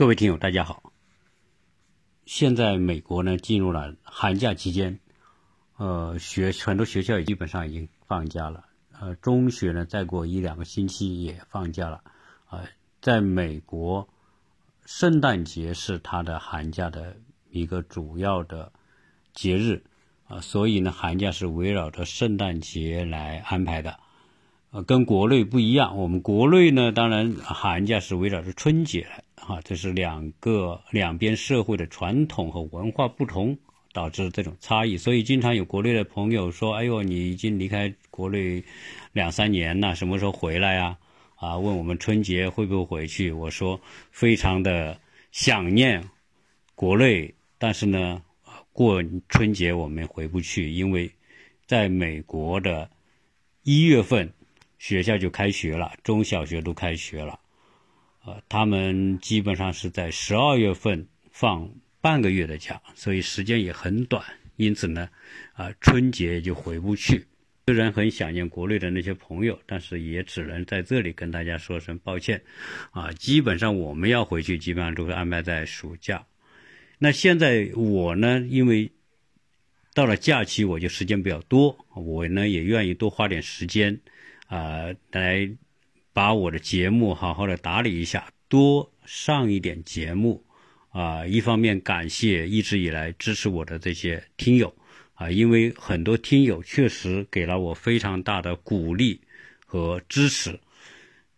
各位听友，大家好。现在美国呢进入了寒假期间，呃，学很多学校也基本上已经放假了。呃，中学呢再过一两个星期也放假了。呃，在美国，圣诞节是他的寒假的一个主要的节日啊，所以呢，寒假是围绕着圣诞节来安排的。呃，跟国内不一样，我们国内呢，当然寒假是围绕着春节来。啊，这是两个两边社会的传统和文化不同导致这种差异，所以经常有国内的朋友说：“哎呦，你已经离开国内两三年了，什么时候回来呀？”啊，问我们春节会不会回去？我说非常的想念国内，但是呢，过春节我们回不去，因为在美国的一月份学校就开学了，中小学都开学了。呃，他们基本上是在十二月份放半个月的假，所以时间也很短，因此呢，啊，春节就回不去。虽然很想念国内的那些朋友，但是也只能在这里跟大家说声抱歉。啊，基本上我们要回去，基本上都会安排在暑假。那现在我呢，因为到了假期，我就时间比较多，我呢也愿意多花点时间，啊，来。把我的节目好好的打理一下，多上一点节目，啊，一方面感谢一直以来支持我的这些听友，啊，因为很多听友确实给了我非常大的鼓励和支持，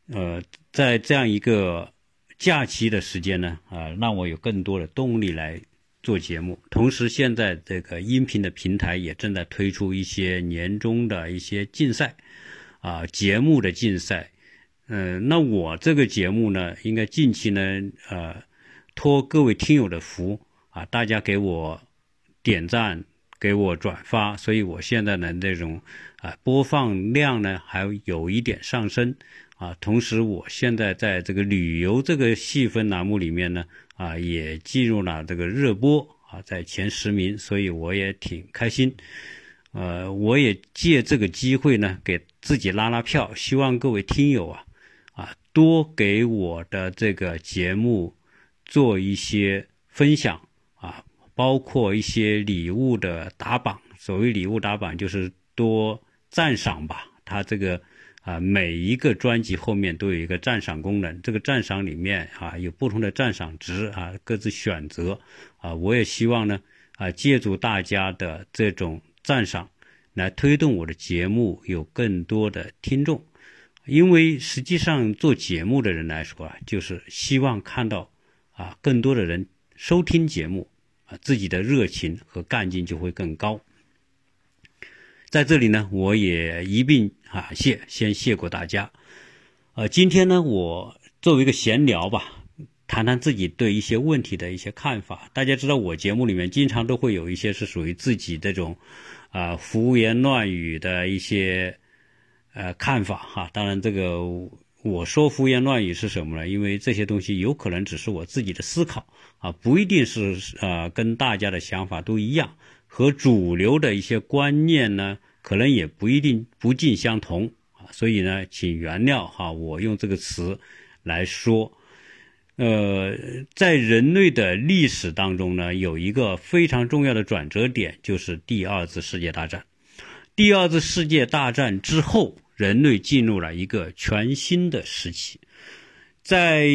呃，在这样一个假期的时间呢，啊，让我有更多的动力来做节目。同时，现在这个音频的平台也正在推出一些年终的一些竞赛，啊，节目的竞赛。嗯，那我这个节目呢，应该近期呢，呃，托各位听友的福啊，大家给我点赞，给我转发，所以我现在呢，这种啊播放量呢还有一点上升啊。同时，我现在在这个旅游这个细分栏目里面呢，啊，也进入了这个热播啊，在前十名，所以我也挺开心。呃，我也借这个机会呢，给自己拉拉票，希望各位听友啊。啊多给我的这个节目做一些分享啊，包括一些礼物的打榜。所谓礼物打榜，就是多赞赏吧。它这个啊，每一个专辑后面都有一个赞赏功能。这个赞赏里面啊，有不同的赞赏值啊，各自选择啊。我也希望呢啊，借助大家的这种赞赏，来推动我的节目有更多的听众。因为实际上做节目的人来说啊，就是希望看到啊更多的人收听节目啊，自己的热情和干劲就会更高。在这里呢，我也一并啊谢先谢过大家。呃，今天呢，我作为一个闲聊吧，谈谈自己对一些问题的一些看法。大家知道，我节目里面经常都会有一些是属于自己这种啊胡言乱语的一些。呃，看法哈，当然这个我说胡言乱语是什么呢？因为这些东西有可能只是我自己的思考啊，不一定是呃跟大家的想法都一样，和主流的一些观念呢，可能也不一定不尽相同啊。所以呢，请原谅哈，我用这个词来说，呃，在人类的历史当中呢，有一个非常重要的转折点，就是第二次世界大战。第二次世界大战之后。人类进入了一个全新的时期，在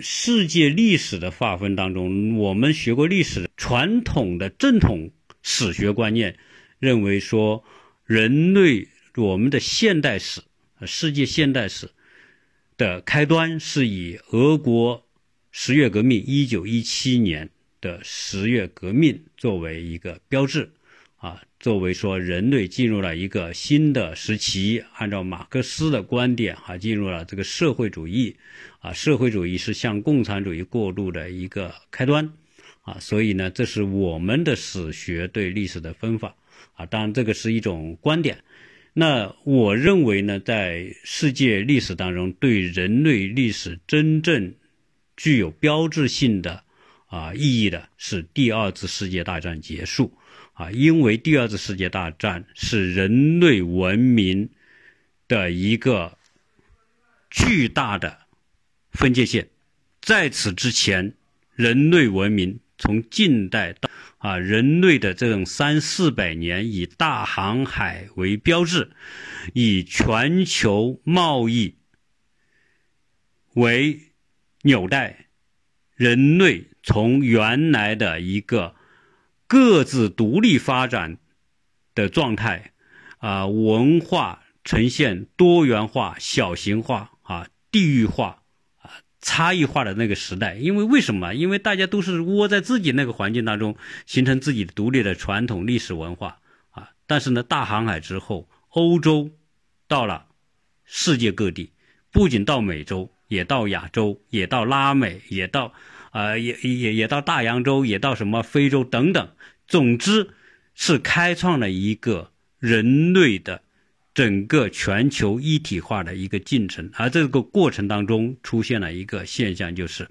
世界历史的划分当中，我们学过历史，传统的正统史学观念认为说，人类我们的现代史、世界现代史的开端是以俄国十月革命（一九一七年的十月革命）作为一个标志。啊，作为说人类进入了一个新的时期，按照马克思的观点，哈，进入了这个社会主义，啊，社会主义是向共产主义过渡的一个开端，啊，所以呢，这是我们的史学对历史的分法，啊，当然这个是一种观点，那我认为呢，在世界历史当中，对人类历史真正具有标志性的啊意义的是第二次世界大战结束。啊，因为第二次世界大战是人类文明的一个巨大的分界线，在此之前，人类文明从近代到啊，人类的这种三四百年，以大航海为标志，以全球贸易为纽带，人类从原来的一个各自独立发展的状态，啊，文化呈现多元化、小型化啊，地域化。啊差异化的那个时代，因为为什么？因为大家都是窝在自己那个环境当中，形成自己独立的传统历史文化啊。但是呢，大航海之后，欧洲到了世界各地，不仅到美洲，也到亚洲，也到拉美，也到啊，也也也到大洋洲，也到什么非洲等等。总之，是开创了一个人类的。整个全球一体化的一个进程，而这个过程当中出现了一个现象，就是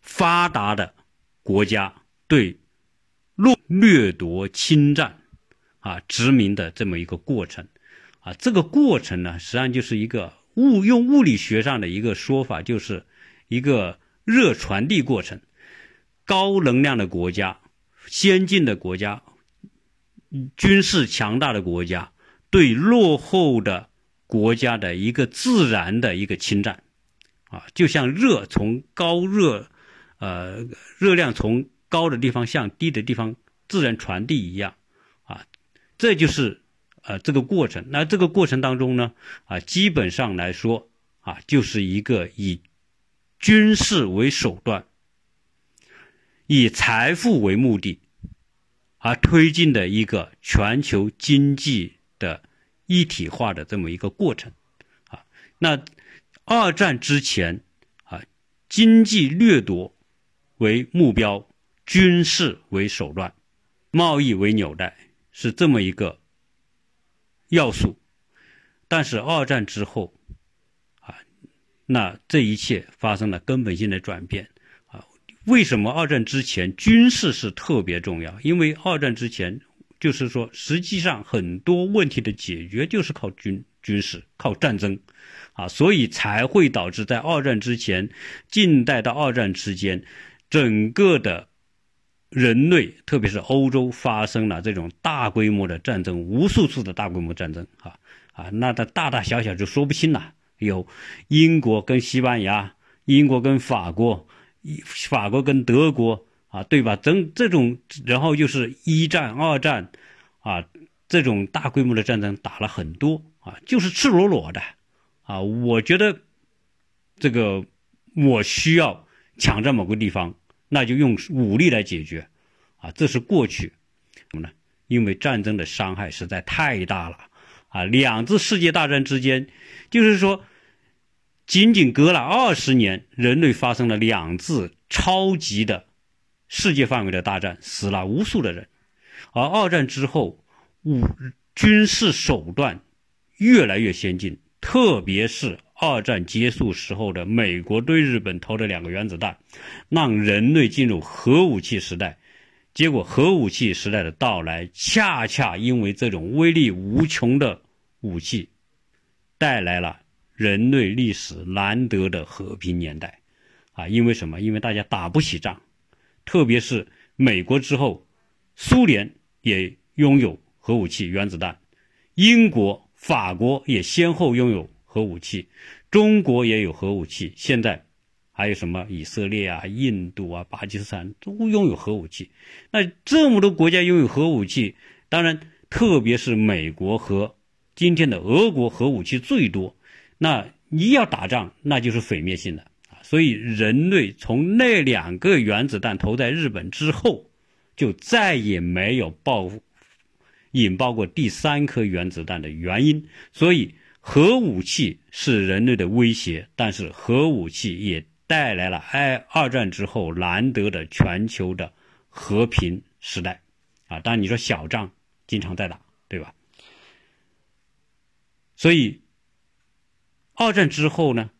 发达的国家对掠掠夺、侵占、啊殖民的这么一个过程，啊，这个过程呢，实际上就是一个物用物理学上的一个说法，就是一个热传递过程。高能量的国家、先进的国家、军事强大的国家。对落后的国家的一个自然的一个侵占，啊，就像热从高热，呃，热量从高的地方向低的地方自然传递一样，啊，这就是呃这个过程。那这个过程当中呢，啊，基本上来说，啊，就是一个以军事为手段，以财富为目的，而推进的一个全球经济。的一体化的这么一个过程，啊，那二战之前啊，经济掠夺为目标，军事为手段，贸易为纽带，是这么一个要素。但是二战之后，那这一切发生了根本性的转变，啊，为什么二战之前军事是特别重要？因为二战之前。就是说，实际上很多问题的解决就是靠军军事、靠战争，啊，所以才会导致在二战之前、近代到二战之间，整个的人类，特别是欧洲，发生了这种大规模的战争，无数次的大规模战争，啊啊，那它大大小小就说不清了。有英国跟西班牙，英国跟法国，法国跟德国。啊，对吧？整这种，然后就是一战、二战，啊，这种大规模的战争打了很多啊，就是赤裸裸的啊。我觉得这个我需要抢占某个地方，那就用武力来解决啊。这是过去什么呢？因为战争的伤害实在太大了啊。两次世界大战之间，就是说仅仅隔了二十年，人类发生了两次超级的。世界范围的大战死了无数的人，而二战之后，武军事手段越来越先进，特别是二战结束时候的美国对日本投的两个原子弹，让人类进入核武器时代。结果，核武器时代的到来，恰恰因为这种威力无穷的武器，带来了人类历史难得的和平年代。啊，因为什么？因为大家打不起仗。特别是美国之后，苏联也拥有核武器、原子弹，英国、法国也先后拥有核武器，中国也有核武器。现在还有什么以色列啊、印度啊、巴基斯坦都拥有核武器。那这么多国家拥有核武器，当然，特别是美国和今天的俄国核武器最多。那你要打仗，那就是毁灭性的啊。所以，人类从那两个原子弹投在日本之后，就再也没有爆引爆过第三颗原子弹的原因。所以，核武器是人类的威胁，但是核武器也带来了二二战之后难得的全球的和平时代。啊，当然你说小仗经常在打，所以，二战之后呢？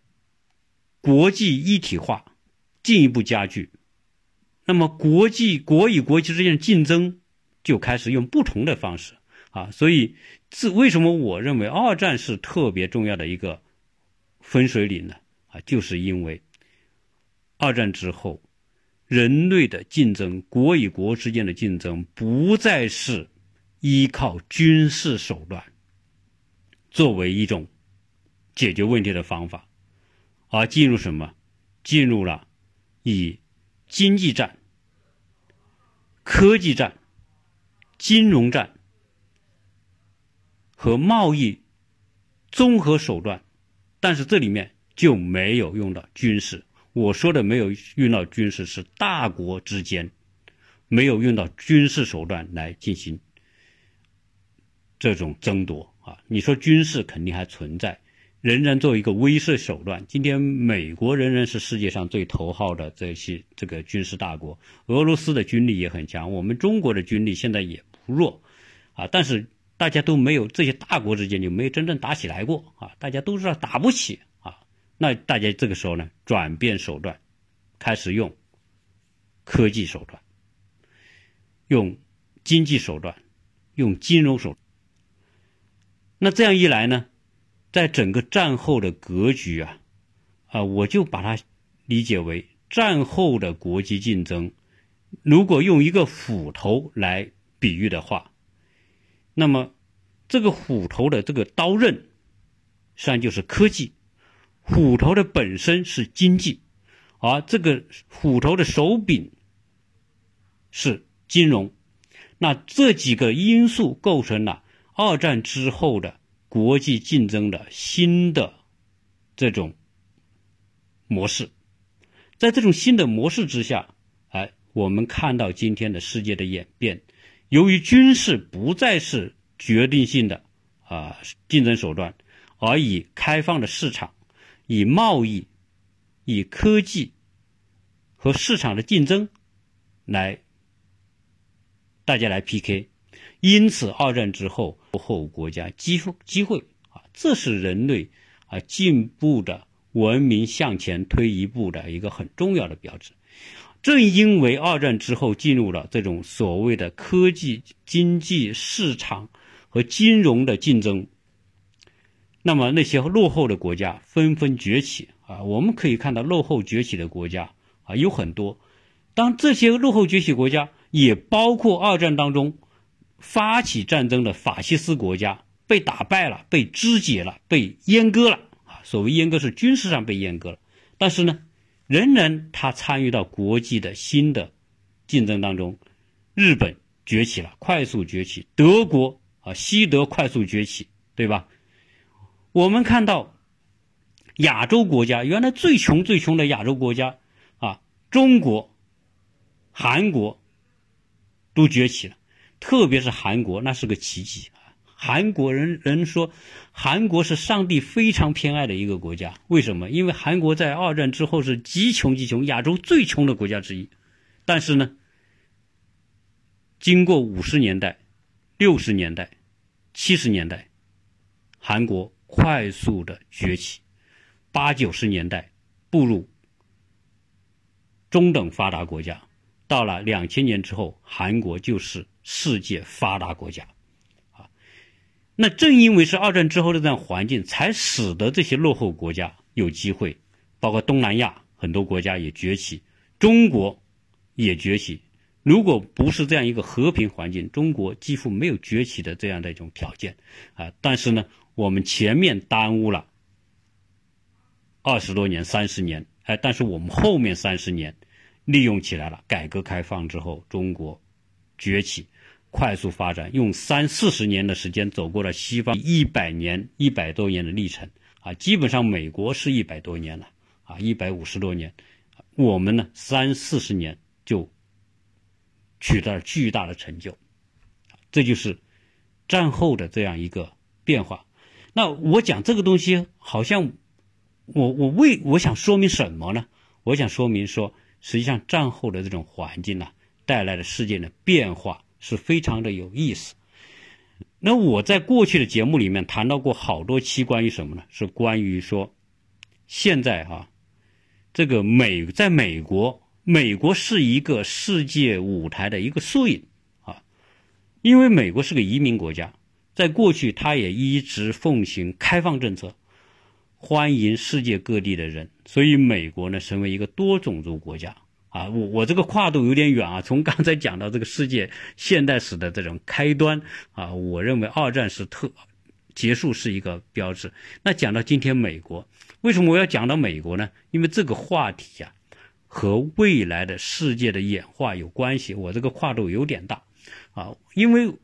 国际一体化进一步加剧，那么国际国与国际之间的竞争就开始用不同的方式啊，所以这为什么我认为二战是特别重要的一个分水岭呢？啊，就是因为二战之后，人类的竞争，国与国之间的竞争，不再是依靠军事手段作为一种解决问题的方法，而进入什么？进入了以经济战、科技战、金融战和贸易综合手段，但是这里面就没有用到军事。我说的没有用到军事，是大国之间没有用到军事手段来进行这种争夺啊！你说军事肯定还存在，仍然作为一个威慑手段。今天美国仍然是世界上最头号的这些这个军事大国，俄罗斯的军力也很强，我们中国的军力现在也不弱啊！但是大家都没有这些大国之间就没有真正打起来过啊！大家都知道打不起啊。那大家这个时候呢，转变手段，开始用科技手段，用经济手段，用金融手。那这样一来呢，在整个战后的格局啊，啊，我就把它理解为战后的国际竞争。如果用一个斧头来比喻的话，那么这个斧头的这个刀刃，实际上就是科技。斧头的本身是经济，而这个斧头的手柄是金融，那这几个因素构成了二战之后的国际竞争的新的这种模式。在这种新的模式之下，哎，我们看到今天的世界的演变，由于军事不再是决定性的啊竞争手段，而以开放的市场。以贸易、以科技和市场的竞争来，大家来 PK，因此二战之后落后国家机机会啊，这是人类啊进步的文明向前推一步的一个很重要的标志。正因为二战之后进入了这种所谓的科技、经济、市场和金融的竞争。那么那些落后的国家纷纷崛起啊！我们可以看到，落后崛起的国家啊有很多。当这些落后崛起国家，也包括二战当中发起战争的法西斯国家，被打败了，被肢解了，被阉割了啊！所谓阉割是军事上被阉割了，但是呢，仍然他参与到国际的新的竞争当中。日本崛起了，快速崛起；德国啊，西德快速崛起，对吧？我们看到，亚洲国家原来最穷最穷的亚洲国家啊，中国、韩国都崛起了，特别是韩国，那是个奇迹啊！韩国人人说，韩国是上帝非常偏爱的一个国家。为什么？因为韩国在二战之后是极穷极穷，亚洲最穷的国家之一。但是呢，经过五十年代、六十年代、七十年代，韩国。快速的崛起，八九十年代步入中等发达国家，到了两千年之后，韩国就是世界发达国家，啊，那正因为是二战之后的这样环境，才使得这些落后国家有机会，包括东南亚很多国家也崛起，中国也崛起。如果不是这样一个和平环境，中国几乎没有崛起的这样的一种条件，啊，但是呢。我们前面耽误了二十多年、三十年，哎，但是我们后面三十年利用起来了。改革开放之后，中国崛起、快速发展，用三四十年的时间走过了西方一百年、一百多年的历程啊！基本上美国是一百多年了啊，一百五十多年，我们呢三四十年就取得了巨大的成就，这就是战后的这样一个变化。那我讲这个东西，好像我我为我想说明什么呢？我想说明说，实际上战后的这种环境呢，带来的世界的变化是非常的有意思。那我在过去的节目里面谈到过好多期关于什么呢？是关于说，现在哈，这个美在美国，美国是一个世界舞台的一个缩影啊，因为美国是个移民国家。在过去，他也一直奉行开放政策，欢迎世界各地的人，所以美国呢成为一个多种族国家啊。我我这个跨度有点远啊，从刚才讲到这个世界现代史的这种开端啊，我认为二战是特结束是一个标志。那讲到今天美国，为什么我要讲到美国呢？因为这个话题呀和未来的世界的演化有关系。我这个跨度有点大啊，因为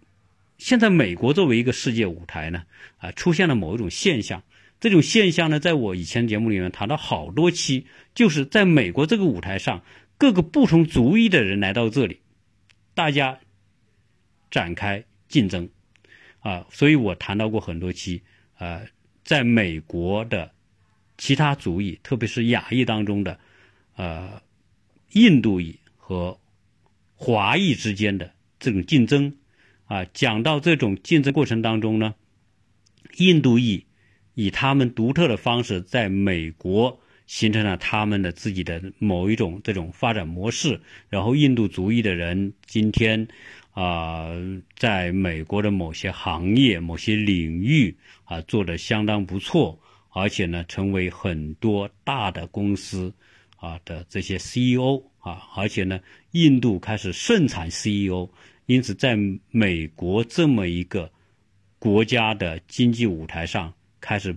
现在美国作为一个世界舞台呢啊，出现了某一种现象。这种现象呢，在我以前节目里面谈到好多期，就是在美国这个舞台上，各个不同族裔的人来到这里，大家展开竞争，啊，所以我谈到过很多期，呃，在美国的其他族裔，特别是亚裔当中的，呃，印度裔和华裔之间的这种竞争，啊，讲到这种竞争过程当中呢，印度裔。以他们独特的方式，在美国形成了他们的自己的某一种这种发展模式。然后，印度族裔的人今天啊，在美国的某些行业、某些领域啊，做的相当不错，而且呢，成为很多大的公司啊的这些 CEO 啊，而且呢，印度开始盛产 CEO，因此，在美国这么一个国家的经济舞台上。开始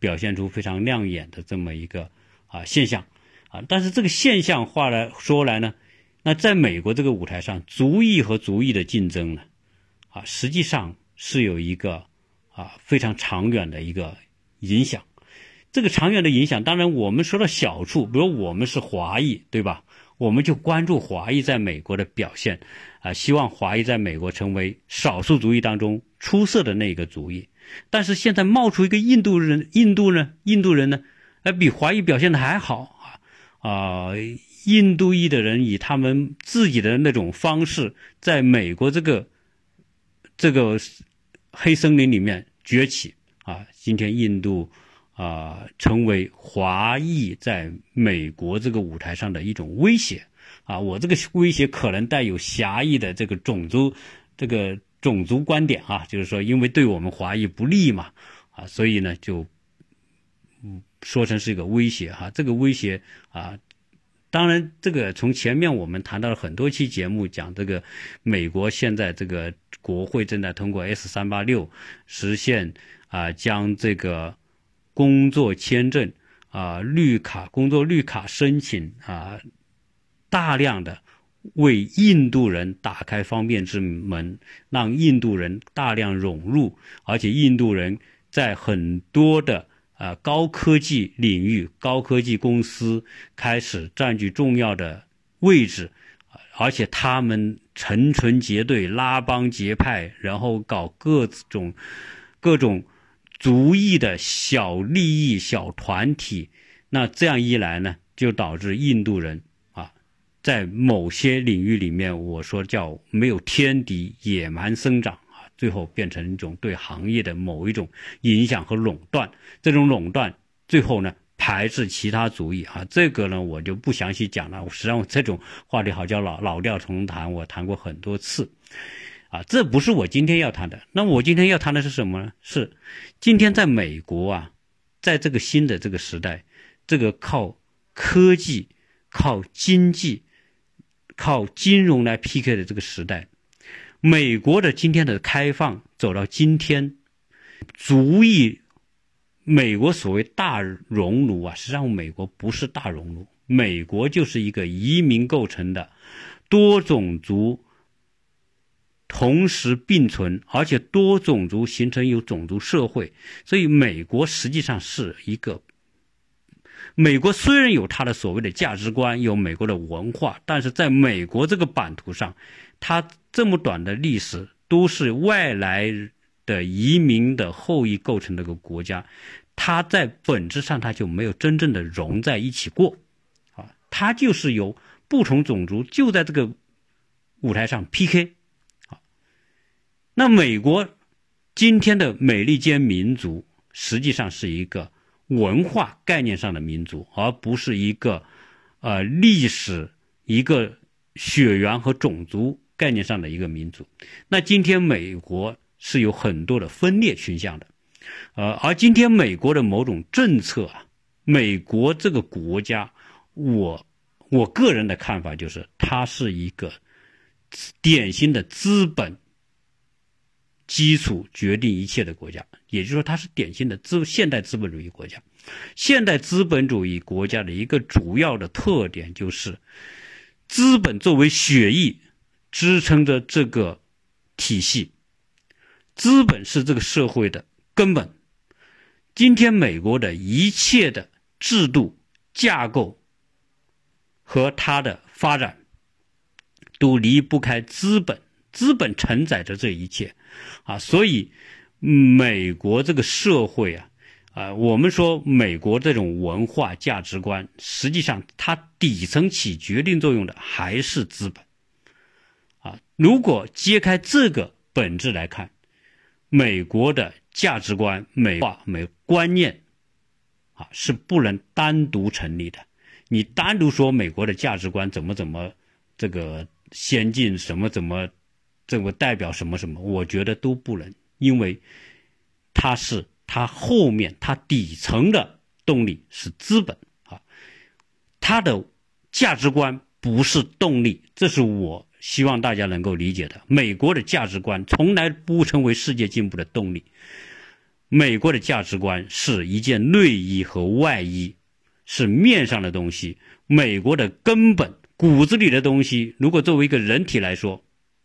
表现出非常亮眼的这么一个啊现象啊，但是这个现象话来说来呢，那在美国这个舞台上，族裔和族裔的竞争呢，啊，实际上是有一个啊非常长远的一个影响。这个长远的影响，当然我们说到小处，比如我们是华裔，对吧？我们就关注华裔在美国的表现啊，希望华裔在美国成为少数族裔当中出色的那个族裔。但是现在冒出一个印度人，印度呢，印度人呢，呃，比华裔表现的还好啊啊！印度裔的人以他们自己的那种方式，在美国这个这个黑森林里面崛起啊！今天印度啊，成为华裔在美国这个舞台上的一种威胁啊！我这个威胁可能带有狭义的这个种族这个。种族观点啊，就是说，因为对我们华裔不利嘛，啊，所以呢，就说成是一个威胁哈。这个威胁啊，当然，这个从前面我们谈到了很多期节目，讲这个美国现在这个国会正在通过 S 三八六，实现啊，将这个工作签证啊、绿卡、工作绿卡申请啊，大量的。为印度人打开方便之门，让印度人大量涌入，而且印度人在很多的啊高科技领域、高科技公司开始占据重要的位置，而且他们成群结队、拉帮结派，然后搞各种各种族裔的小利益、小团体，那这样一来呢，就导致印度人啊。在某些领域里面，我说叫没有天敌，野蛮生长，最后变成一种对行业的某一种影响和垄断。这种垄断最后呢，排斥其他主义啊，这个呢我就不详细讲了。实际上这种话题好叫老老调重弹，我谈过很多次，啊，这不是我今天要谈的。那我今天要谈的是什么呢？是今天在美国啊，在这个新的这个时代，这个靠科技、靠经济。靠金融来 PK 的这个时代，美国的今天的开放走到今天，足以美国所谓大熔炉啊，实际上美国不是大熔炉，美国就是一个移民构成的多种族同时并存，而且多种族形成有种族社会，所以美国实际上是一个。美国虽然有它的所谓的价值观，有美国的文化，但是在美国这个版图上，它这么短的历史都是外来的移民的后裔构成的一个国家，它在本质上它就没有真正的融在一起过，啊，它就是由不同种族就在这个舞台上 PK，啊，那美国今天的美利坚民族实际上是一个。文化概念上的民族，而不是一个，呃，历史一个血缘和种族概念上的一个民族。那今天美国是有很多的分裂倾向的，呃，而今天美国的某种政策啊，美国这个国家，我我个人的看法就是，它是一个典型的资本基础决定一切的国家，也就是说，它是典型的资现代资本主义国家。现代资本主义国家的一个主要的特点就是，资本作为血液支撑着这个体系，资本是这个社会的根本。今天美国的一切的制度架构和它的发展，都离不开资本，资本承载着这一切，啊，所以美国这个社会啊。啊，我们说美国这种文化价值观，实际上它底层起决定作用的还是资本。啊，如果揭开这个本质来看，美国的价值观、美化、美观念，啊，是不能单独成立的。你单独说美国的价值观怎么怎么这个先进，什么怎么这个代表什么什么，我觉得都不能，因为它是。它后面，它底层的动力是资本啊，它的价值观不是动力，这是我希望大家能够理解的。美国的价值观从来不成为世界进步的动力，美国的价值观是一件内衣和外衣，是面上的东西。美国的根本骨子里的东西，如果作为一个人体来说，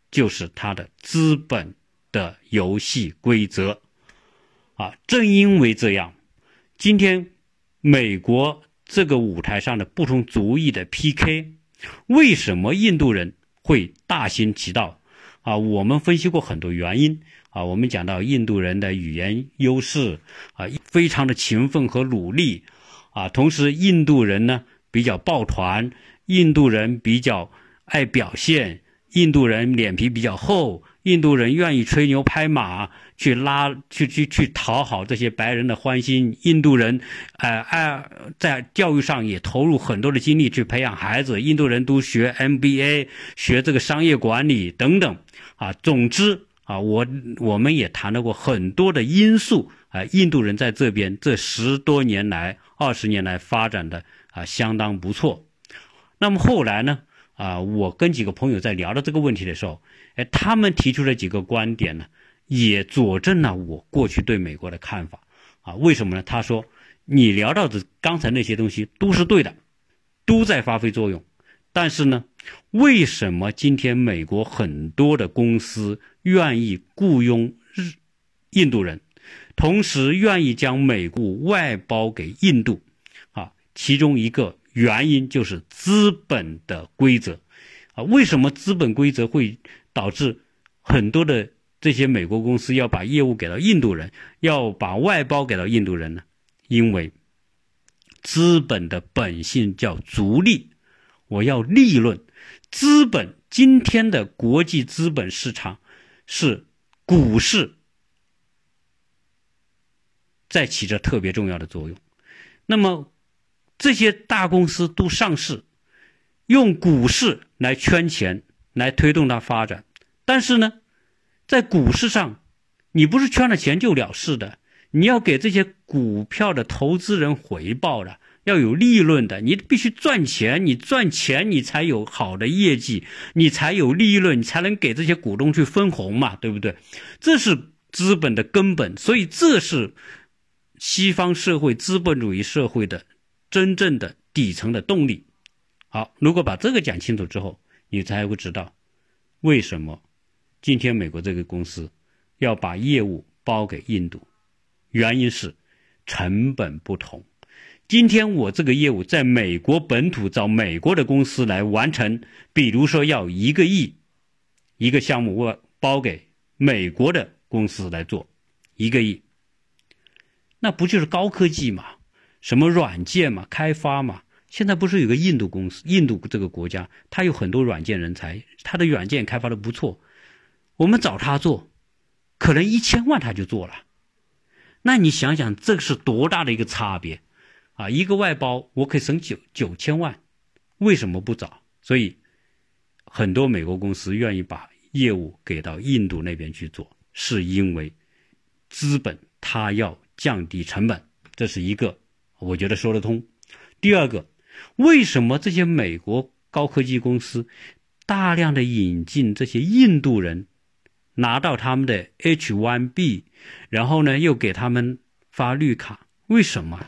就是它的资本的游戏规则。啊，正因为这样，今天美国这个舞台上的不同族裔的 PK，为什么印度人会大行其道？啊，我们分析过很多原因。啊，我们讲到印度人的语言优势，啊，非常的勤奋和努力，啊，同时印度人呢比较抱团，印度人比较爱表现，印度人脸皮比较厚。印度人愿意吹牛拍马，去拉去去去讨好这些白人的欢心。印度人，呃，爱在教育上也投入很多的精力去培养孩子。印度人都学 MBA，学这个商业管理等等。啊，总之啊，我我们也谈到过很多的因素。啊，印度人在这边这十多年来、二十年来发展的啊相当不错。那么后来呢？啊，我跟几个朋友在聊到这个问题的时候。哎，他们提出了几个观点呢，也佐证了我过去对美国的看法啊。为什么呢？他说，你聊到的刚才那些东西都是对的，都在发挥作用。但是呢，为什么今天美国很多的公司愿意雇佣日印度人，同时愿意将美国外包给印度？啊，其中一个原因就是资本的规则啊。为什么资本规则会？导致很多的这些美国公司要把业务给到印度人，要把外包给到印度人呢？因为资本的本性叫逐利，我要利润。资本今天的国际资本市场是股市在起着特别重要的作用。那么这些大公司都上市，用股市来圈钱。来推动它发展，但是呢，在股市上，你不是圈了钱就了事的，你要给这些股票的投资人回报的，要有利润的，你必须赚钱，你赚钱你才有好的业绩，你才有利润，你才能给这些股东去分红嘛，对不对？这是资本的根本，所以这是西方社会资本主义社会的真正的底层的动力。好，如果把这个讲清楚之后。你才会知道，为什么今天美国这个公司要把业务包给印度？原因是成本不同。今天我这个业务在美国本土找美国的公司来完成，比如说要一个亿一个项目，我包给美国的公司来做一个亿，那不就是高科技嘛？什么软件嘛？开发嘛？现在不是有个印度公司？印度这个国家，它有很多软件人才，它的软件开发的不错。我们找他做，可能一千万他就做了。那你想想，这是多大的一个差别啊！一个外包，我可以省九九千万，为什么不找？所以，很多美国公司愿意把业务给到印度那边去做，是因为资本。他要降低成本，这是一个，我觉得说得通。第二个，为什么这些美国高科技公司大量的引进这些印度人，拿到他们的 H1B，然后呢又给他们发绿卡？为什么？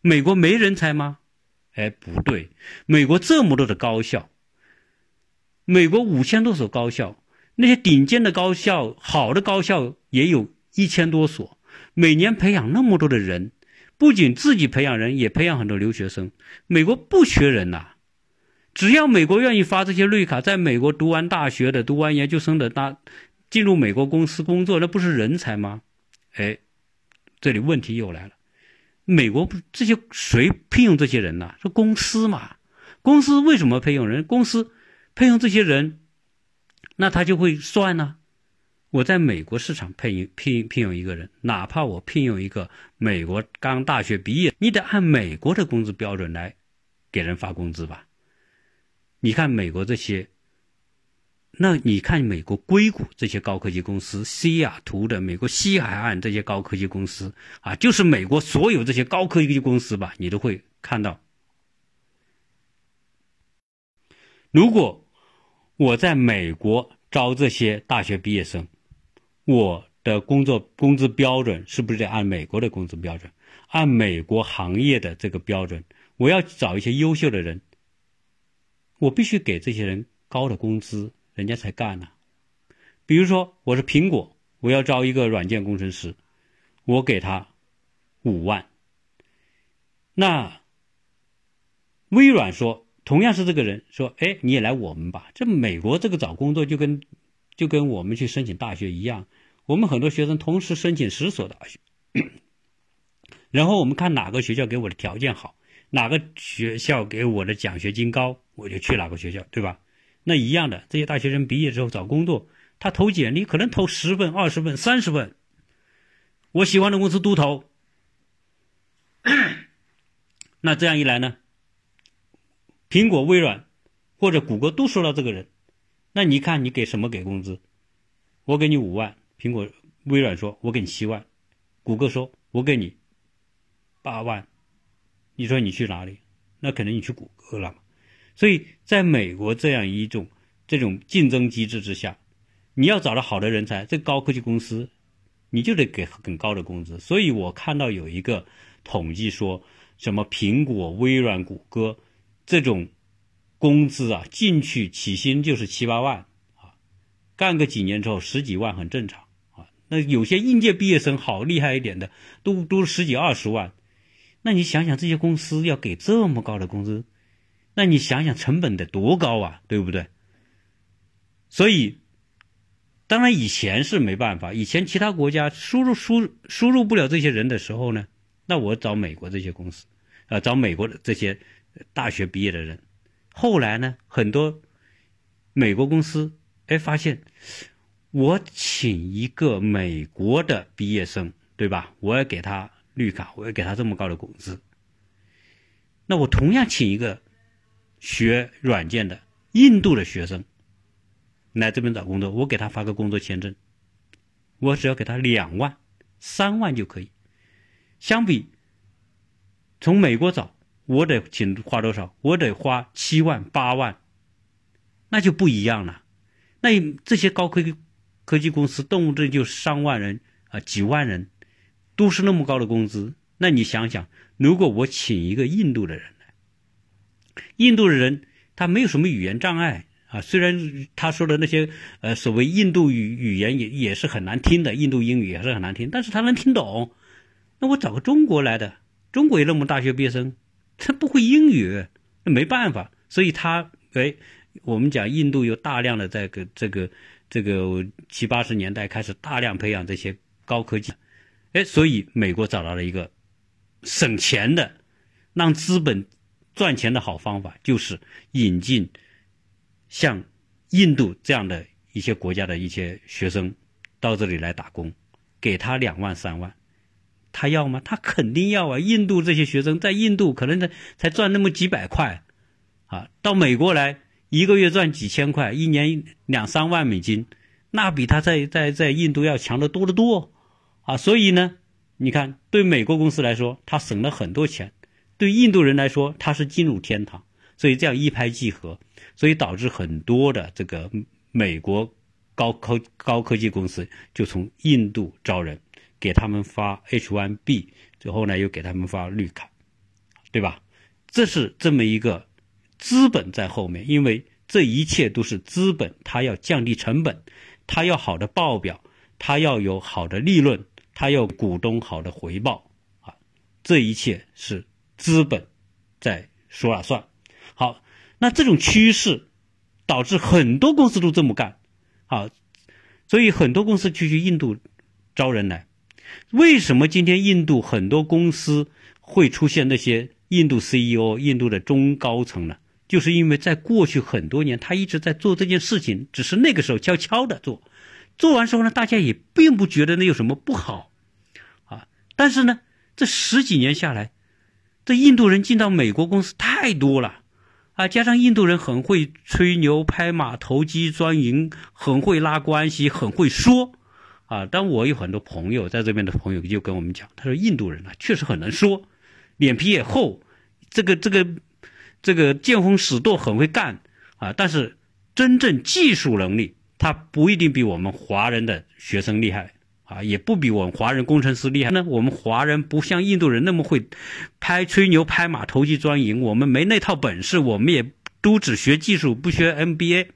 美国没人才吗？哎，不对，美国这么多的高校，美国五千多所高校，那些顶尖的高校、好的高校也有一千多所，每年培养那么多的人，不仅自己培养人，也培养很多留学生。美国不缺人呐，只要美国愿意发这些绿卡，在美国读完大学的、读完研究生的，那进入美国公司工作，那不是人才吗？哎，这里问题又来了。美国不这些谁聘用这些人呢？是公司嘛？公司为什么聘用人？公司聘用这些人，那他就会算呢。我在美国市场聘用聘聘用一个人，哪怕我聘用一个美国刚大学毕业，你得按美国的工资标准来给人发工资吧？你看美国这些。那你看，美国硅谷这些高科技公司，西雅图的美国西海岸这些高科技公司啊，就是美国所有这些高科技公司吧，你都会看到。如果我在美国招这些大学毕业生，我的工作工资标准是不是得按美国的工资标准，按美国行业的这个标准？我要找一些优秀的人，我必须给这些人高的工资。人家才干呢。比如说，我是苹果，我要招一个软件工程师，我给他五万。那微软说，同样是这个人说，哎，你也来我们吧。这美国这个找工作就跟就跟我们去申请大学一样，我们很多学生同时申请十所大学，然后我们看哪个学校给我的条件好，哪个学校给我的奖学金高，我就去哪个学校，对吧？那一样的，这些大学生毕业之后找工作，他投简历可能投十份、二十份、三十份，我喜欢的公司都投。那这样一来呢，苹果、微软或者谷歌都收到这个人，那你看你给什么给工资？我给你五万，苹果、微软说我给你七万，谷歌说我给你八万，你说你去哪里？那可能你去谷歌了嘛。所以，在美国这样一种这种竞争机制之下，你要找到好的人才，这高科技公司，你就得给很高的工资。所以我看到有一个统计说，什么苹果、微软、谷歌这种工资啊，进去起薪就是七八万啊，干个几年之后十几万很正常啊。那有些应届毕业生好厉害一点的，都都十几二十万。那你想想，这些公司要给这么高的工资？那你想想成本得多高啊，对不对？所以，当然以前是没办法，以前其他国家输入输输入不了这些人的时候呢，那我找美国这些公司，啊，找美国的这些大学毕业的人。后来呢，很多美国公司哎发现，我请一个美国的毕业生，对吧？我要给他绿卡，我要给他这么高的工资。那我同样请一个。学软件的印度的学生来这边找工作，我给他发个工作签证，我只要给他两万、三万就可以。相比从美国找，我得请花多少？我得花七万、八万，那就不一样了。那这些高科技科技公司动不动就上万人啊，几万人，都是那么高的工资。那你想想，如果我请一个印度的人。印度的人他没有什么语言障碍啊，虽然他说的那些呃所谓印度语语言也也是很难听的，印度英语也是很难听，但是他能听懂。那我找个中国来的，中国也那么大学毕业生，他不会英语，那没办法。所以他哎，我们讲印度有大量的这个这个这个七八十年代开始大量培养这些高科技，哎，所以美国找到了一个省钱的，让资本。赚钱的好方法就是引进像印度这样的一些国家的一些学生到这里来打工，给他两万三万，他要吗？他肯定要啊！印度这些学生在印度可能才才赚那么几百块，啊，到美国来一个月赚几千块，一年两三万美金，那比他在在在印度要强得多得多，啊，所以呢，你看对美国公司来说，他省了很多钱；对印度人来说，他是进入天堂。所以这样一拍即合，所以导致很多的这个美国高科高科技公司就从印度招人，给他们发 H1B，最后呢又给他们发绿卡，对吧？这是这么一个资本在后面，因为这一切都是资本，它要降低成本，它要好的报表，它要有好的利润，它要股东好的回报啊！这一切是资本在说了算。好，那这种趋势导致很多公司都这么干，好，所以很多公司就去印度招人来。为什么今天印度很多公司会出现那些印度 CEO、印度的中高层呢？就是因为在过去很多年，他一直在做这件事情，只是那个时候悄悄的做，做完之后呢，大家也并不觉得那有什么不好，啊，但是呢，这十几年下来，这印度人进到美国公司太多了。啊，加上印度人很会吹牛、拍马、投机钻营，很会拉关系，很会说。啊，但我有很多朋友在这边的朋友就跟我们讲，他说印度人啊确实很能说，脸皮也厚，这个这个这个见风使舵，很会干啊。但是真正技术能力，他不一定比我们华人的学生厉害。啊，也不比我们华人工程师厉害呢。我们华人不像印度人那么会拍吹牛、拍马、投机钻营，我们没那套本事。我们也都只学技术，不学 MBA，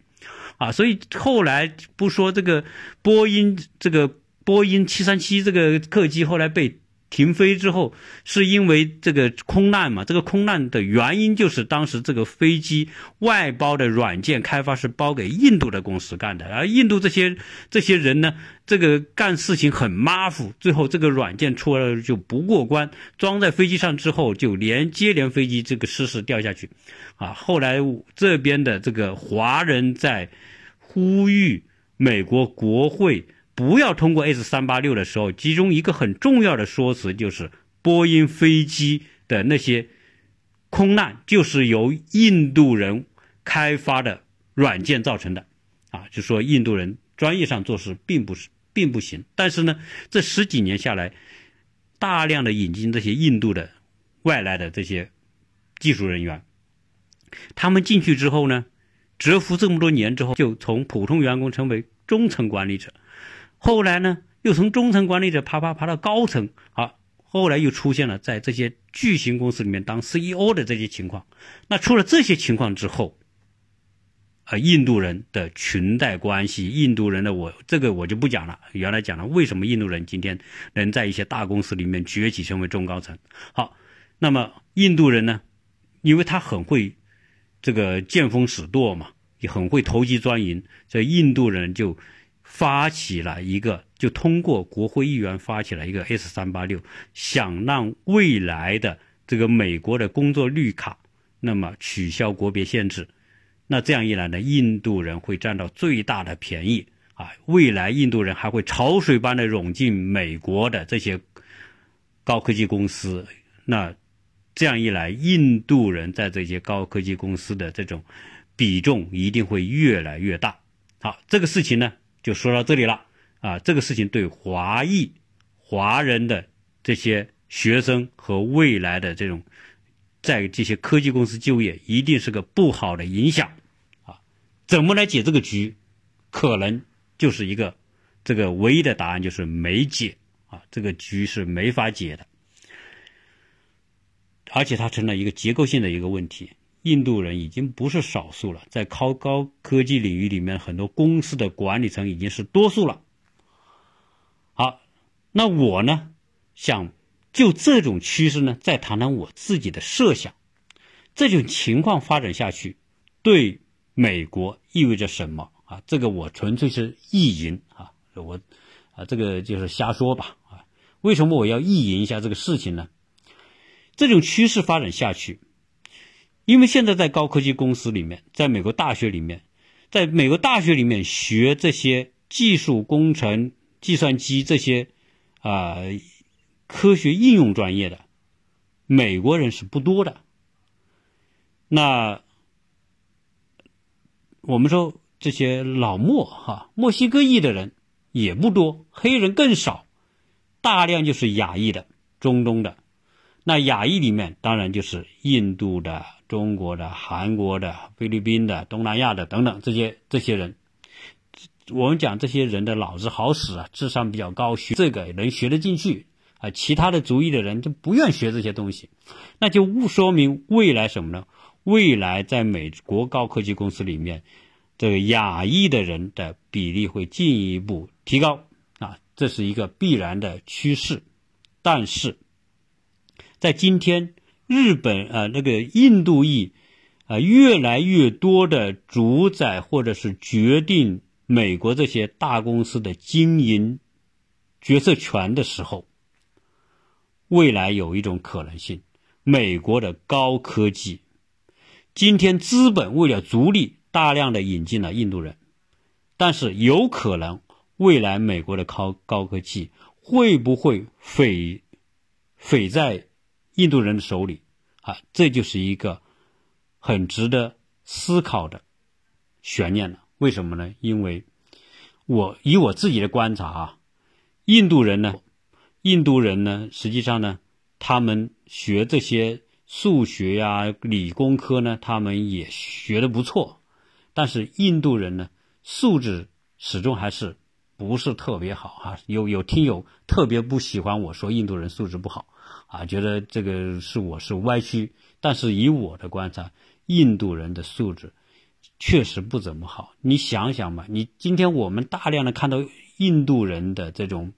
啊，所以后来不说这个波音这个波音七三七这个客机后来被。停飞之后，是因为这个空难嘛？这个空难的原因就是当时这个飞机外包的软件开发是包给印度的公司干的，而印度这些这些人呢，这个干事情很马虎，最后这个软件出来就不过关，装在飞机上之后就连接连飞机这个失事掉下去，啊，后来这边的这个华人在呼吁美国国会。不要通过 S 三八六的时候，其中一个很重要的说辞就是波音飞机的那些空难就是由印度人开发的软件造成的，啊，就说印度人专业上做事并不是并不行。但是呢，这十几年下来，大量的引进这些印度的外来的这些技术人员，他们进去之后呢，蛰伏这么多年之后，就从普通员工成为中层管理者。后来呢，又从中层管理者爬爬爬到高层，好，后来又出现了在这些巨型公司里面当 CEO 的这些情况。那出了这些情况之后，啊，印度人的裙带关系，印度人的我这个我就不讲了。原来讲了为什么印度人今天能在一些大公司里面崛起成为中高层。好，那么印度人呢，因为他很会这个见风使舵嘛，也很会投机钻营，所以印度人就。发起了一个，就通过国会议员发起了一个 S 三八六，想让未来的这个美国的工作绿卡，那么取消国别限制，那这样一来呢，印度人会占到最大的便宜啊！未来印度人还会潮水般的涌进美国的这些高科技公司，那这样一来，印度人在这些高科技公司的这种比重一定会越来越大。好，这个事情呢。就说到这里了啊！这个事情对华裔、华人的这些学生和未来的这种在这些科技公司就业，一定是个不好的影响啊！怎么来解这个局？可能就是一个这个唯一的答案就是没解啊！这个局是没法解的，而且它成了一个结构性的一个问题。印度人已经不是少数了，在高高科技领域里面，很多公司的管理层已经是多数了。好，那我呢，想就这种趋势呢，再谈谈我自己的设想。这种情况发展下去，对美国意味着什么啊？这个我纯粹是意淫啊，我啊，这个就是瞎说吧啊。为什么我要意淫一下这个事情呢？这种趋势发展下去。因为现在在高科技公司里面，在美国大学里面，在美国大学里面学这些技术工程、计算机这些啊科学应用专业的美国人是不多的。那我们说这些老墨哈，墨西哥裔的人也不多，黑人更少。大量就是亚裔的、中东的。那亚裔里面当然就是印度的、中国的、韩国的、菲律宾的、东南亚的等等这些这些人。我们讲这些人的脑子好使啊，智商比较高，学这个能学得进去啊。其他的族裔的人就不愿学这些东西，那就说明未来什么呢？未来在美国高科技公司里面，这个亚裔的人的比例会进一步提高啊，这是一个必然的趋势。但是。在今天，日本啊，那个印度裔啊，越来越多的主宰或者是决定美国这些大公司的经营决策权的时候，未来有一种可能性：美国的高科技，今天资本为了逐利，大量的引进了印度人，但是有可能未来美国的高高科技会不会匪匪在？印度人的手里，啊，这就是一个很值得思考的悬念了。为什么呢？因为我以我自己的观察啊，印度人呢，印度人呢，实际上呢，他们学这些数学呀、理工科呢，他们也学的不错，但是印度人呢，素质始终还是不是特别好啊。有有听友特别不喜欢我说印度人素质不好。啊，觉得这个是我是歪曲，但是以我的观察，印度人的素质确实不怎么好。你想想嘛，你今天我们大量的看到印度人的这种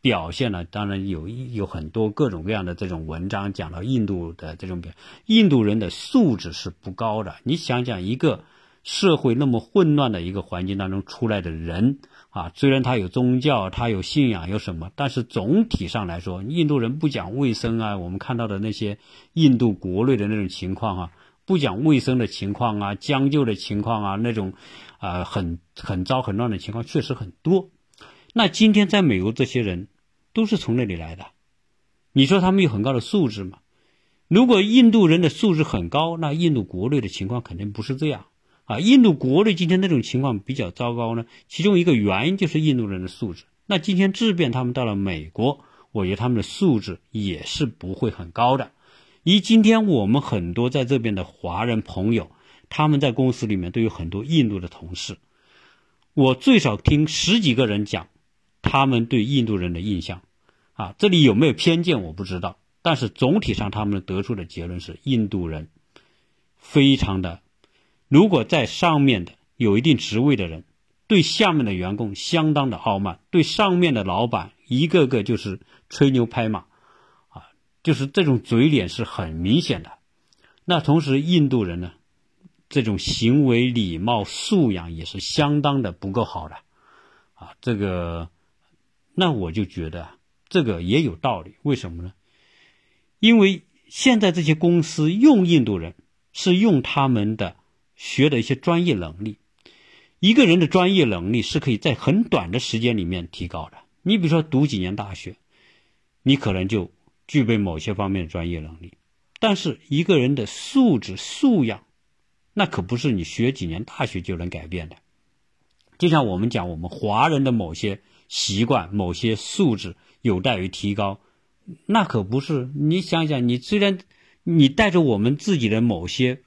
表现呢，当然有有很多各种各样的这种文章讲到印度的这种表，印度人的素质是不高的。你想想，一个社会那么混乱的一个环境当中出来的人。啊，虽然他有宗教，他有信仰，有什么，但是总体上来说，印度人不讲卫生啊。我们看到的那些印度国内的那种情况啊，不讲卫生的情况啊，将就的情况啊，那种啊很很糟很乱的情况确实很多。那今天在美国这些人都是从那里来的，你说他们有很高的素质吗？如果印度人的素质很高，那印度国内的情况肯定不是这样。啊，印度国内今天那种情况比较糟糕呢，其中一个原因就是印度人的素质。那今天质变他们到了美国，我觉得他们的素质也是不会很高的。以今天我们很多在这边的华人朋友，他们在公司里面都有很多印度的同事，我最少听十几个人讲他们对印度人的印象。啊，这里有没有偏见我不知道，但是总体上他们得出的结论是印度人非常的。如果在上面的有一定职位的人，对下面的员工相当的傲慢，对上面的老板一个个就是吹牛拍马，啊，就是这种嘴脸是很明显的。那同时，印度人呢，这种行为礼貌素养也是相当的不够好的，啊，这个，那我就觉得这个也有道理。为什么呢？因为现在这些公司用印度人是用他们的。学的一些专业能力，一个人的专业能力是可以在很短的时间里面提高的。你比如说读几年大学，你可能就具备某些方面的专业能力，但是一个人的素质素养，那可不是你学几年大学就能改变的。就像我们讲，我们华人的某些习惯、某些素质有待于提高，那可不是。你想想，你虽然你带着我们自己的某些。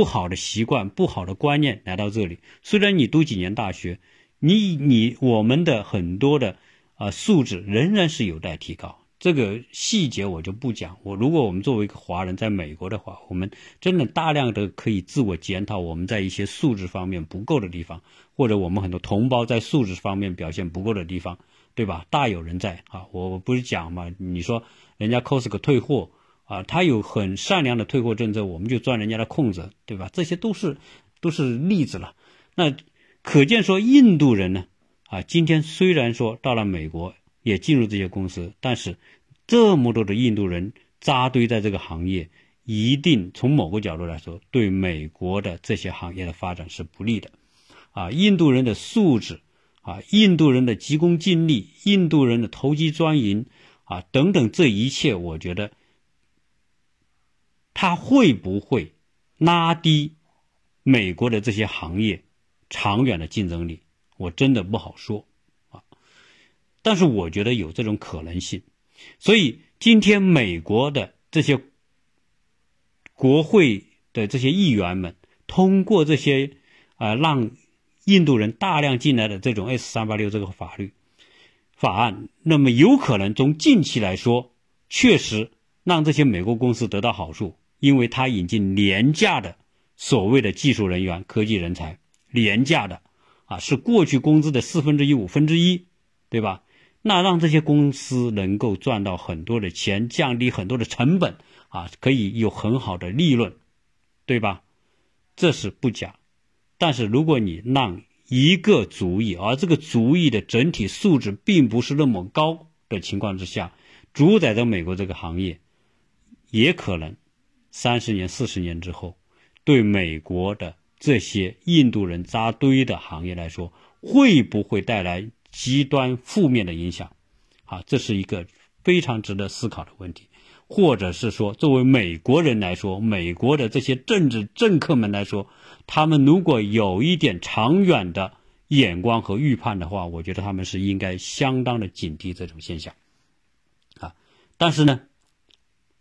不好的习惯、不好的观念来到这里。虽然你读几年大学，你你我们的很多的啊素质仍然是有待提高。这个细节我就不讲。我如果我们作为一个华人在美国的话，我们真的大量的可以自我检讨，我们在一些素质方面不够的地方，或者我们很多同胞在素质方面表现不够的地方，对吧？大有人在啊！我不是讲嘛，你说人家 Costco 退货。啊，他有很善良的退货政策，我们就钻人家的空子，对吧？这些都是都是例子了。那可见说，印度人呢，啊，今天虽然说到了美国也进入这些公司，但是这么多的印度人扎堆在这个行业，一定从某个角度来说，对美国的这些行业的发展是不利的。啊，印度人的素质，啊，印度人的急功近利，印度人的投机钻营，啊，等等，这一切，我觉得。它会不会拉低美国的这些行业长远的竞争力？我真的不好说啊。但是我觉得有这种可能性。所以今天美国的这些国会的这些议员们通过这些啊让印度人大量进来的这种 S 三八六这个法律法案，那么有可能从近期来说，确实让这些美国公司得到好处，因为他引进廉价的所谓的技术人员、科技人才，廉价的啊是过去工资的四分之一、五分之一，对吧？那让这些公司能够赚到很多的钱，降低很多的成本啊，可以有很好的利润，对吧？这是不假。但是如果你让一个族裔，而这个族裔的整体素质并不是那么高的情况之下，主宰着美国这个行业，也可能三十年、四十年之后，对美国的这些印度人扎堆的行业来说，会不会带来？极端负面的影响，啊，这是一个非常值得思考的问题，或者是说，作为美国人来说，美国的这些政治政客们来说，他们如果有一点长远的眼光和预判的话，我觉得他们是应该相当的警惕这种现象，啊，但是呢，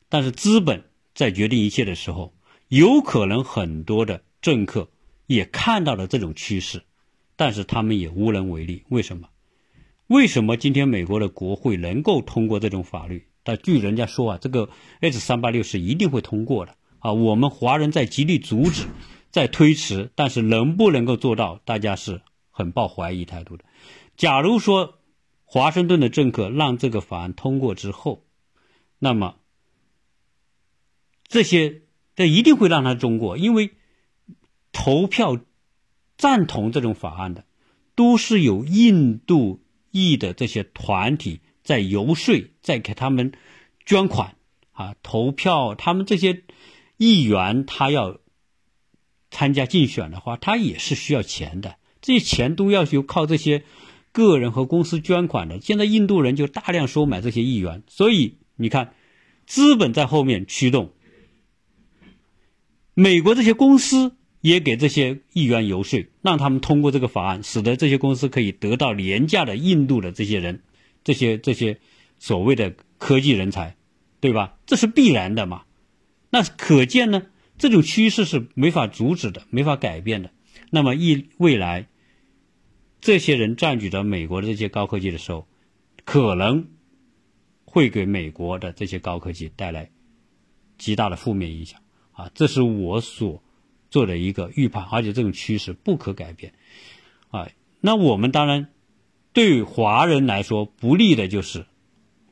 但是资本在决定一切的时候，有可能很多的政客也看到了这种趋势，但是他们也无能为力，为什么？为什么今天美国的国会能够通过这种法律？但据人家说啊，这个 S 三八六是一定会通过的啊。我们华人在极力阻止，在推迟，但是能不能够做到，大家是很抱怀疑态度的。假如说华盛顿的政客让这个法案通过之后，那么这些这一定会让他通过，因为投票赞同这种法案的都是有印度。裔的这些团体在游说，在给他们捐款啊，投票。他们这些议员他要参加竞选的话，他也是需要钱的。这些钱都要有靠这些个人和公司捐款的。现在印度人就大量收买这些议员，所以你看，资本在后面驱动，美国这些公司。也给这些议员游说，让他们通过这个法案，使得这些公司可以得到廉价的印度的这些人，这些这些所谓的科技人才，对吧？这是必然的嘛？那可见呢，这种趋势是没法阻止的，没法改变的。那么一未来，这些人占据着美国的这些高科技的时候，可能会给美国的这些高科技带来极大的负面影响啊！这是我所。做的一个预判，而且这种趋势不可改变，啊，那我们当然对华人来说不利的就是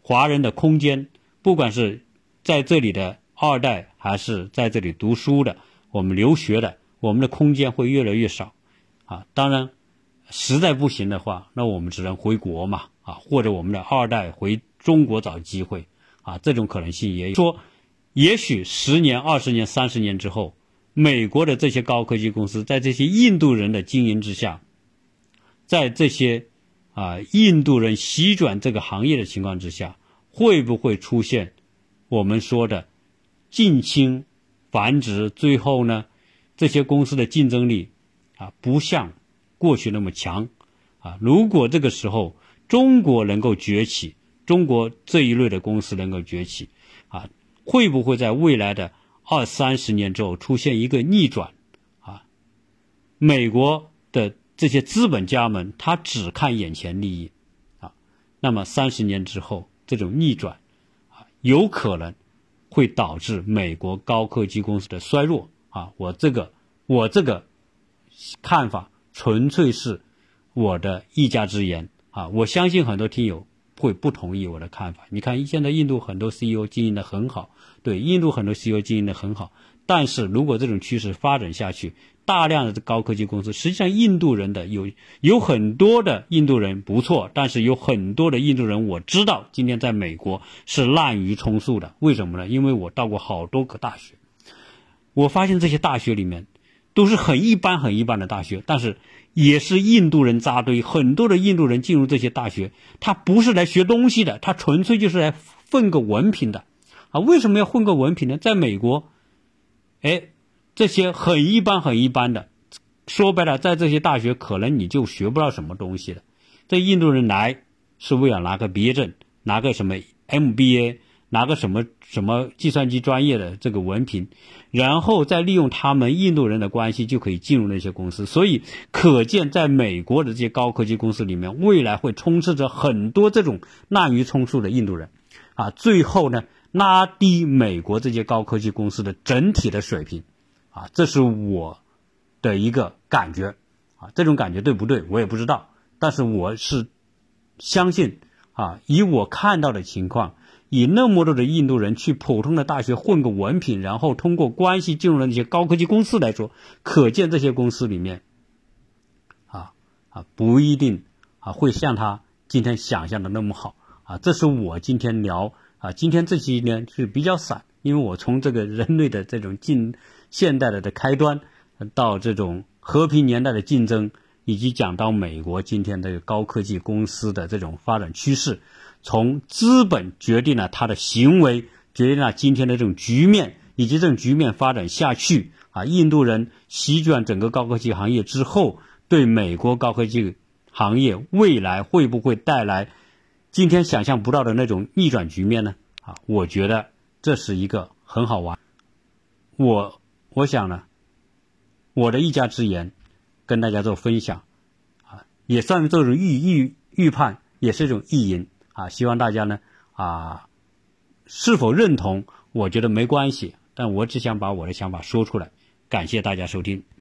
华人的空间，不管是在这里的二代还是在这里读书的，我们留学的，我们的空间会越来越少，啊，当然实在不行的话，那我们只能回国嘛，啊，或者我们的二代回中国找机会，啊，这种可能性也有。说，也许十年、二十年、三十年之后。美国的这些高科技公司在这些印度人的经营之下，在这些啊印度人席卷这个行业的情况之下，会不会出现我们说的近亲繁殖？最后呢，这些公司的竞争力啊不像过去那么强啊。如果这个时候中国能够崛起，中国这一类的公司能够崛起，会不会在未来的？二三十年之后出现一个逆转，啊，美国的这些资本家们他只看眼前利益，啊，那么三十年之后这种逆转，啊，有可能会导致美国高科技公司的衰弱，啊，我这个我这个看法纯粹是我的一家之言，啊，我相信很多听友。会不同意我的看法？你看，现在印度很多 CEO 经营的很好，对，印度很多 CEO 经营的很好。但是如果这种趋势发展下去，大量的高科技公司，实际上印度人的有有很多的印度人不错，但是有很多的印度人我知道今天在美国是滥竽充数的。为什么呢？因为我到过好多个大学，我发现这些大学里面都是很一般很一般的大学，但是。也是印度人扎堆，很多的印度人进入这些大学，他不是来学东西的，他纯粹就是来混个文凭的，啊，为什么要混个文凭呢？在美国，哎，这些很一般很一般的，说白了，在这些大学可能你就学不到什么东西了。这印度人来，是为了拿个毕业证，拿个什么 MBA，拿个什么什么计算机专业的这个文凭，然后再利用他们印度人的关系就可以进入那些公司。所以可见，在美国的这些高科技公司里面，未来会充斥着很多这种滥竽充数的印度人，啊，最后呢，拉低美国这些高科技公司的整体的水平，啊，这是我的一个感觉。啊，这种感觉对不对？我也不知道。但是我是相信啊，以我看到的情况，以那么多的印度人去普通的大学混个文凭，然后通过关系进入了那些高科技公司来说，可见这些公司里面，啊啊不一定啊会像他今天想象的那么好啊。这是我今天聊啊，今天这期呢是比较散，因为我从这个人类的这种近现代的的开端到这种。和平年代的竞争，以及讲到美国今天这个高科技公司的这种发展趋势，从资本决定了它的行为，决定了今天的这种局面，以及这种局面发展下去啊，印度人席卷整个高科技行业之后，对美国高科技行业未来会不会带来今天想象不到的那种逆转局面呢？啊，我觉得这是一个很好玩。我我想呢。我的一家之言，跟大家做分享，啊，也算是这种预预预判，也是一种意淫啊。希望大家呢，啊，是否认同？我觉得没关系，但我只想把我的想法说出来。感谢大家收听。